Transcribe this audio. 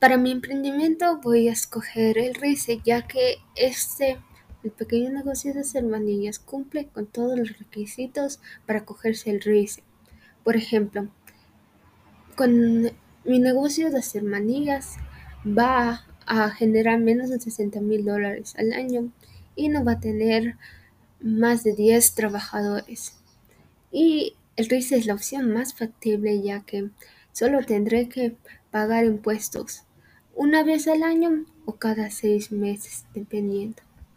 Para mi emprendimiento voy a escoger el RICE ya que este, el pequeño negocio de hacer manillas, cumple con todos los requisitos para cogerse el RICE. Por ejemplo, con mi negocio de hacer manillas va a generar menos de 60 mil dólares al año y no va a tener más de 10 trabajadores. Y el RICE es la opción más factible ya que solo tendré que pagar impuestos una vez al año o cada seis meses, dependiendo.